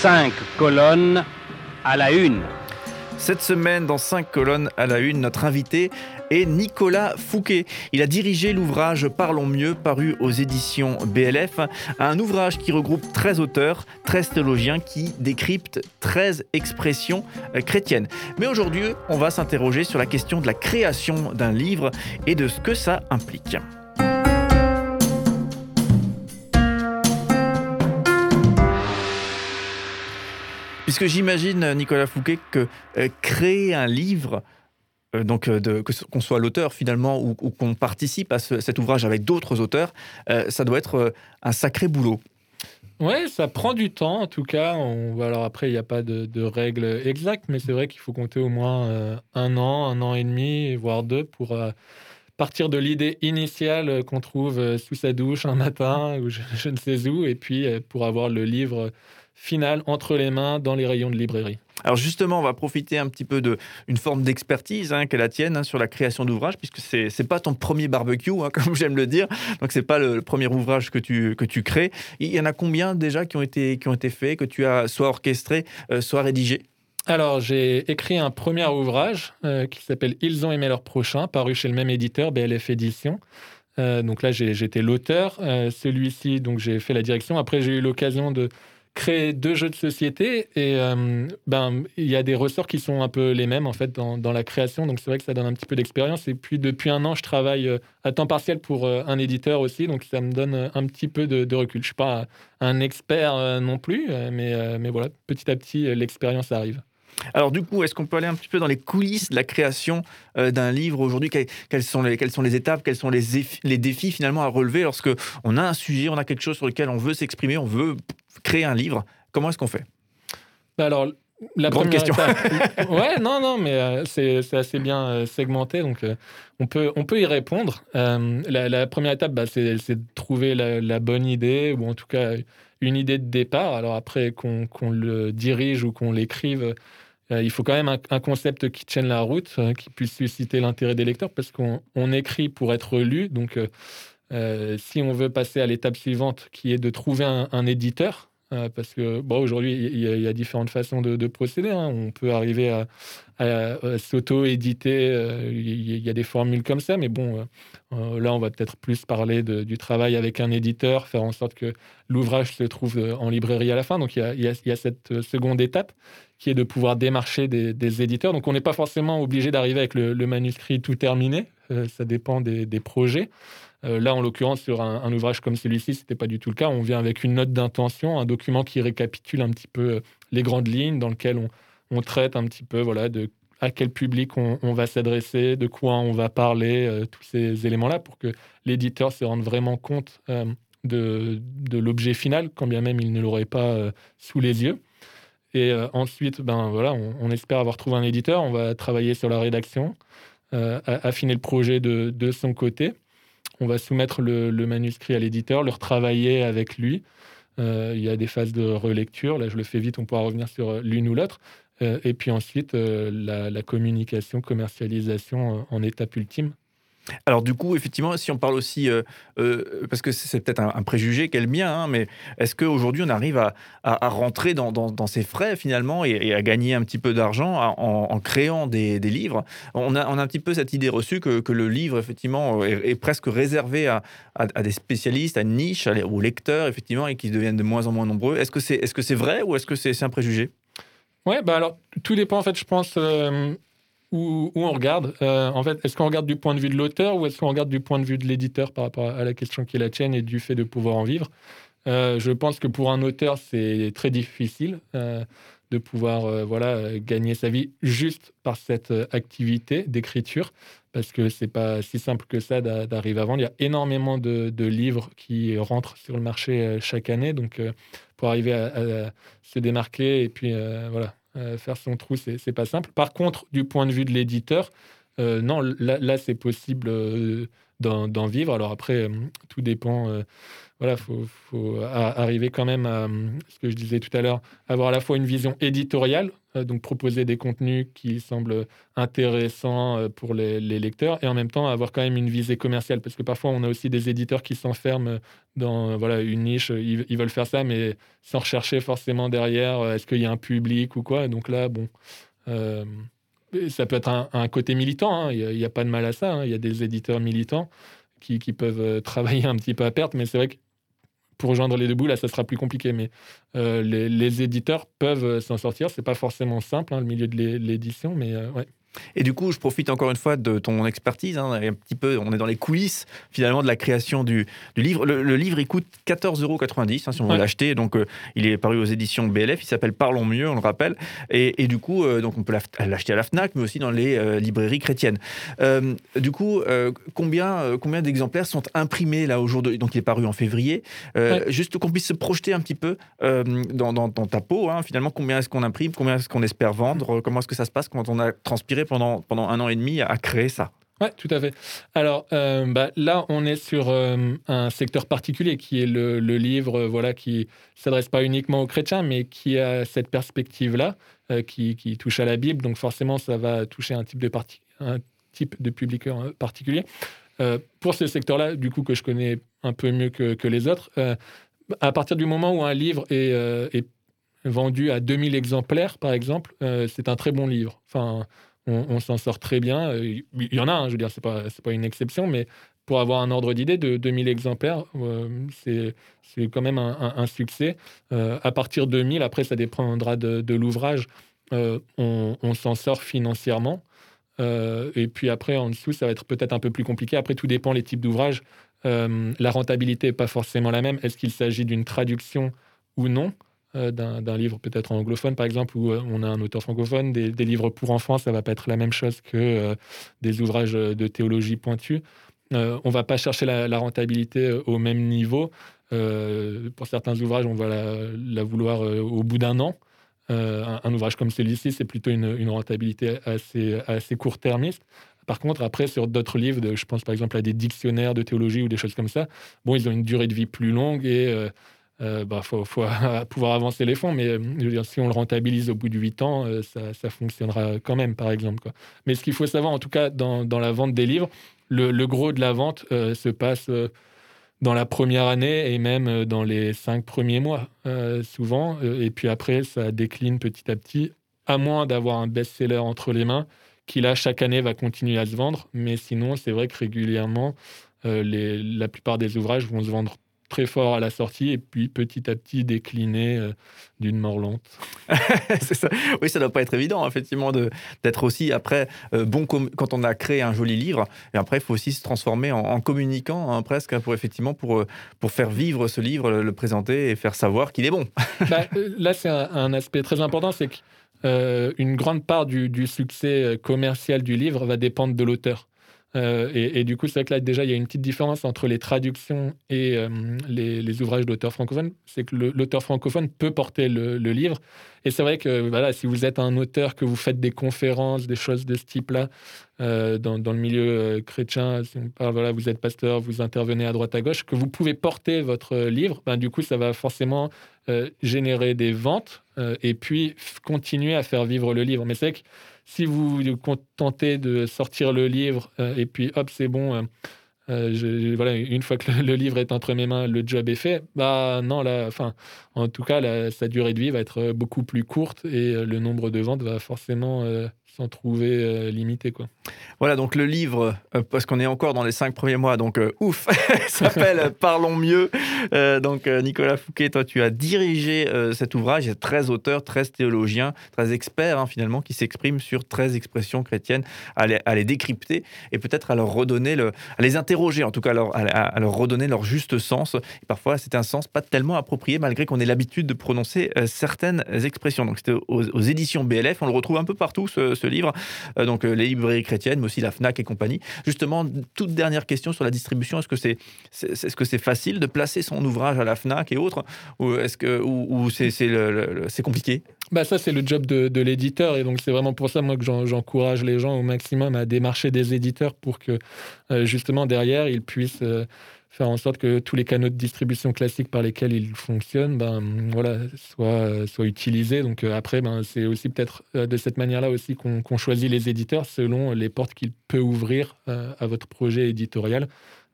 5 colonnes à la une. Cette semaine, dans 5 colonnes à la une, notre invité est Nicolas Fouquet. Il a dirigé l'ouvrage Parlons mieux, paru aux éditions BLF, un ouvrage qui regroupe 13 auteurs, 13 théologiens qui décryptent 13 expressions euh, chrétiennes. Mais aujourd'hui, on va s'interroger sur la question de la création d'un livre et de ce que ça implique. Puisque j'imagine, Nicolas Fouquet, que euh, créer un livre, euh, donc euh, de, qu'on soit l'auteur finalement ou, qu'on participe à cet ouvrage avec d'autres auteurs, ça doit être un sacré boulot. Oui, ça prend du temps en tout cas. Alors après, il n'y a pas de, règles exactes, mais c'est vrai qu'il faut compter au moins un an, un an et demi, voire deux pour partir de l'idée initiale qu'on trouve sous sa douche un matin ou je, ne sais où, et puis pour avoir le livre final entre les mains dans les rayons de librairie. Alors justement, on va profiter un petit peu d'une forme d'expertise hein, qu'elle la tienne hein, sur la création d'ouvrages, puisque c'est n'est pas ton premier barbecue, hein, comme j'aime le dire. Donc c'est pas le, premier ouvrage que tu, que tu crées. Il y en a combien déjà qui ont été, qui ont été faits, que tu as soit orchestré, euh, soit rédigé? Alors, j'ai écrit un premier ouvrage euh, qui s'appelle Ils ont aimé leur prochain, paru chez le même éditeur, BLF Édition. Euh, donc là, j'étais l'auteur. Celui-ci, donc j'ai fait la direction. Après, j'ai eu l'occasion de créer deux jeux de société et euh, ben il y a des ressorts qui sont un peu les mêmes en fait dans, la création donc c'est vrai que ça donne un petit peu d'expérience et puis depuis un an je travaille euh, à temps partiel pour euh, un éditeur aussi donc ça me donne un petit peu de, recul je suis pas un expert non plus mais mais voilà petit à petit l'expérience arrive alors du coup, est-ce qu'on peut aller un petit peu dans les coulisses de la création d'un livre aujourd'hui? Quelles, sont les, quelles sont les étapes, quels sont les, les défis finalement à relever lorsque on a un sujet, on a quelque chose sur lequel on veut s'exprimer, on veut créer un livre, comment est-ce qu'on fait? Bah Alors, la Grande question. ouais, non, non, mais euh, c'est assez bien euh, segmenté, donc euh, on, peut, on peut y répondre. La, première étape, bah, c'est de trouver la, bonne idée, ou en tout cas une idée de départ. Alors après, qu'on le dirige ou qu'on l'écrive, il faut quand même un, concept qui tienne la route, qui puisse susciter l'intérêt des lecteurs, parce qu'on écrit pour être lu. Donc, si on veut passer à l'étape suivante, qui est de trouver un éditeur, euh, parce que bon, aujourd'hui, il y, a différentes façons de, procéder. Hein. On peut arriver à, s'auto-éditer. Euh, il y, a des formules comme ça, mais bon, euh, là, on va peut-être plus parler du travail avec un éditeur, faire en sorte que l'ouvrage se trouve en librairie à la fin. Donc, il y a, cette seconde étape qui est de pouvoir démarcher des, éditeurs. Donc, on n'est pas forcément obligé d'arriver avec le, manuscrit tout terminé. Ça dépend des, projets. Euh, là, en l'occurrence, sur un, ouvrage comme celui-ci, ce n'était pas du tout le cas. On vient avec une note d'intention, un document qui récapitule un petit peu euh, les grandes lignes, dans lequel on, traite un petit peu voilà, à quel public on, va s'adresser, de quoi on va parler, euh, tous ces éléments-là, pour que l'éditeur se rende vraiment compte de, l'objet final, quand bien même il ne l'aurait pas sous les yeux. Et ensuite, ben, voilà, on, espère avoir trouvé un éditeur, on va travailler sur la rédaction, affiner le projet de son côté. On va soumettre le, manuscrit à l'éditeur, le retravailler avec lui. Euh, il y a des phases de relecture. Là, je le fais vite, on pourra revenir sur euh, l'une ou l'autre. Euh, et puis ensuite, la, communication, commercialisation en étape ultime. Alors du coup, effectivement, si on parle aussi, euh, euh, parce que c'est peut-être un, préjugé qu'elle bien, hein, mais est-ce qu'aujourd'hui on arrive à, rentrer dans, dans, ces frais finalement et, à gagner un petit peu d'argent en, créant des, livres? On a, on a un petit peu cette idée reçue que, le livre, effectivement, est, presque réservé à, des spécialistes, à une niche, aux lecteurs, effectivement, et qui deviennent de moins en moins nombreux. Est-ce que c'est est -ce vrai ou est-ce que c'est un préjugé? Ouais, bah alors tout dépend en fait, je pense. Euh, où, on regarde euh, En fait, est-ce qu'on regarde du point de vue de l'auteur ou est-ce qu'on regarde du point de vue de l'éditeur par rapport à la question qui est la tienne et du fait de pouvoir en vivre? Euh, Je pense que pour un auteur, c'est très difficile euh, de pouvoir voilà, gagner sa vie juste par cette activité d'écriture parce que c'est pas si simple que ça d'arriver à vendre. Il y a énormément de, livres qui rentrent sur le marché chaque année, donc pour arriver à, se démarquer et puis voilà, faire son trou, c'est pas simple. Par contre, du point de vue de l'éditeur, euh, non, là, c'est possible euh, d'en vivre. Alors après, tout dépend. voilà, faut, faut arriver quand même à ce que je disais tout à l'heure, avoir à la fois une vision éditoriale donc proposer des contenus qui semblent intéressants pour les, lecteurs, et en même temps avoir quand même une visée commerciale, parce que parfois on a aussi des éditeurs qui s'enferment dans voilà, une niche, ils, veulent faire ça, mais sans rechercher forcément derrière, est-ce qu'il y a un public ou quoi. Donc là, bon ça peut être un, côté militant, hein. il n'y a, pas de mal à ça. Hein. Il y a des éditeurs militants qui, peuvent euh, travailler un petit peu à perte, mais c'est vrai que pour rejoindre les deux bouts, là, ça sera plus compliqué. Mais euh, les, éditeurs peuvent euh, s'en sortir. C'est pas forcément simple, hein, le milieu de l'édition, mais ouais. Et du coup, je profite encore une fois de ton expertise. Hein, un petit peu, on est dans les coulisses finalement de la création du, livre. Le, livre, il coûte 14,90 euros hein, si on veut l'acheter. Donc, euh, il est paru aux éditions BLF. Il s'appelle Parlons mieux, on le rappelle. Et, du coup, euh, donc on peut l'acheter à la Fnac, mais aussi dans les euh, librairies chrétiennes. du coup, combien, combien d'exemplaires sont imprimés là aujourd'hui? Donc, il est paru en février. Juste qu'on puisse se projeter un petit peu dans, ta peau. Hein, finalement, combien est-ce qu'on imprime? Combien est-ce qu'on espère vendre? Comment est-ce que ça se passe? Quand on a transpiré pendant, pendant un an et demi à créer ça. Oui, tout à fait. Alors euh, bah, là, on est sur euh, un secteur particulier qui est le, livre, euh, voilà, qui s'adresse pas uniquement aux chrétiens, mais qui a cette perspective-là, qui, qui, touche à la Bible. Donc forcément, ça va toucher un type de, un type de public particulier. pour ce secteur-là, du coup, que je connais un peu mieux que, que les autres, à partir du moment où un livre est, est vendu à 2000 exemplaires, par exemple, c'est un très bon livre. Enfin, on, s'en sort très bien. Il y en a, hein, je veux dire, c'est pas, pas une exception, mais pour avoir un ordre d'idée de 2000 exemplaires, euh, c'est, quand même un, succès. Euh, à partir de 1000, après, ça dépendra de, l'ouvrage, euh, on, s'en sort financièrement. et puis après, en dessous, ça va être peut-être un peu plus compliqué. Après, tout dépend les types d'ouvrages. la rentabilité n'est pas forcément la même. Est-ce qu'il s'agit d'une traduction ou non? euh, d'un livre peut-être anglophone, par exemple, où euh, on a un auteur francophone, des, livres pour enfants, ça va pas être la même chose que euh, des ouvrages de théologie pointus. on va pas chercher la, rentabilité au même niveau. pour certains ouvrages, on va la, vouloir au bout d'un an. Un, ouvrage comme celui-ci, c'est plutôt une, rentabilité assez, assez court-termiste. Par contre, après, sur d'autres livres, je pense par exemple à des dictionnaires de théologie ou des choses comme ça, bon, ils ont une durée de vie plus longue et il euh, bah, faut, pouvoir avancer les fonds, mais euh, si on le rentabilise au bout de 8 ans, euh, ça, fonctionnera quand même, par exemple. Mais ce qu'il faut savoir, en tout cas, dans, la vente des livres, le, gros de la vente se passe dans la première année et même dans les cinq premiers mois, souvent. et puis après, ça décline petit à petit, à moins d'avoir un best-seller entre les mains, qui là, chaque année, va continuer à se vendre. Mais sinon, c'est vrai que régulièrement, la plupart des ouvrages vont se vendre très fort à la sortie et puis petit à petit décliner euh, d'une mort lente. ça. Oui, ça doit pas être évident, effectivement, d'être aussi après euh, bon quand on a créé un joli livre. Et après, il faut aussi se transformer en, communicant hein, presque hein, pour effectivement pour, euh, pour faire vivre ce livre, le, présenter et faire savoir qu'il est bon. Bah, là, c'est un, aspect très important, c'est qu'une grande part du, du, succès commercial du livre va dépendre de l'auteur. Euh, et, du coup, c'est vrai que là, déjà, il y a une petite différence entre les traductions et euh, les, ouvrages d'auteurs francophones. C'est que l'auteur francophone peut porter le, livre. Et c'est vrai que voilà, si vous êtes un auteur, que vous faites des conférences, des choses de ce type-là, euh, dans, le milieu chrétien, si voilà, vous êtes pasteur, vous intervenez à droite à gauche, que vous pouvez porter votre livre, ben, du coup, ça va forcément générer des ventes et puis continuer à faire vivre le livre. Mais c'est vrai que si vous vous contentez de sortir le livre euh, et puis hop, c'est bon, euh, euh, voilà, une fois que le, livre est entre mes mains, le job est fait, bah non, là, en tout cas, sa durée de vie va être beaucoup plus courte et le nombre de ventes va forcément s'en trouver limité. Quoi. Voilà, donc le livre, euh, parce qu'on est encore dans les cinq premiers mois, donc euh, ouf, s'appelle Parlons mieux. Euh, donc Nicolas Fouquet, toi tu as dirigé cet ouvrage, il y a 13 auteurs, 13 théologiens, 13 experts hein, finalement qui s'expriment sur 13 expressions chrétiennes, à les, décrypter et peut-être à leur redonner, le, à les interroger en tout cas, à, leur redonner leur juste sens. Et parfois c'est un sens pas tellement approprié malgré qu'on ait l'habitude de prononcer certaines expressions. Donc c'était aux, éditions BLF, on le retrouve un peu partout ce, livre, donc les librairies chrétiennes, aussi la FNAC et compagnie. Justement, toute dernière question sur la distribution, est-ce que c'est est, -ce que facile de placer son ouvrage à la FNAC et autres? Ou est-ce que ou, c'est compliqué? Bah ça, c'est le job de, l'éditeur. Et donc, c'est vraiment pour ça, moi, que j'encourage les gens au maximum à démarcher des éditeurs pour que, euh, justement, derrière, ils puissent euh, faire en sorte que tous les canaux de distribution classiques par lesquels il fonctionne ben, soient, utilisés. Donc après, ben, c'est aussi peut-être de cette manière-là aussi qu'on choisit les éditeurs selon les portes qu'il peut ouvrir à votre projet éditorial.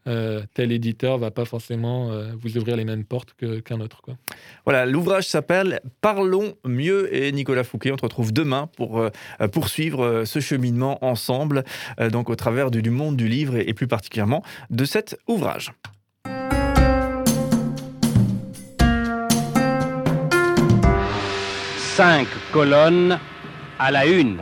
Euh, tel éditeur va pas forcément euh, vous ouvrir les mêmes portes qu'un autre. Quoi. Voilà, l'ouvrage s'appelle Parlons mieux et Nicolas Fouquet, on te retrouve demain pour euh, poursuivre ce cheminement ensemble, donc au travers du, monde du livre et, et plus particulièrement de cet ouvrage. Cinq colonnes à la une.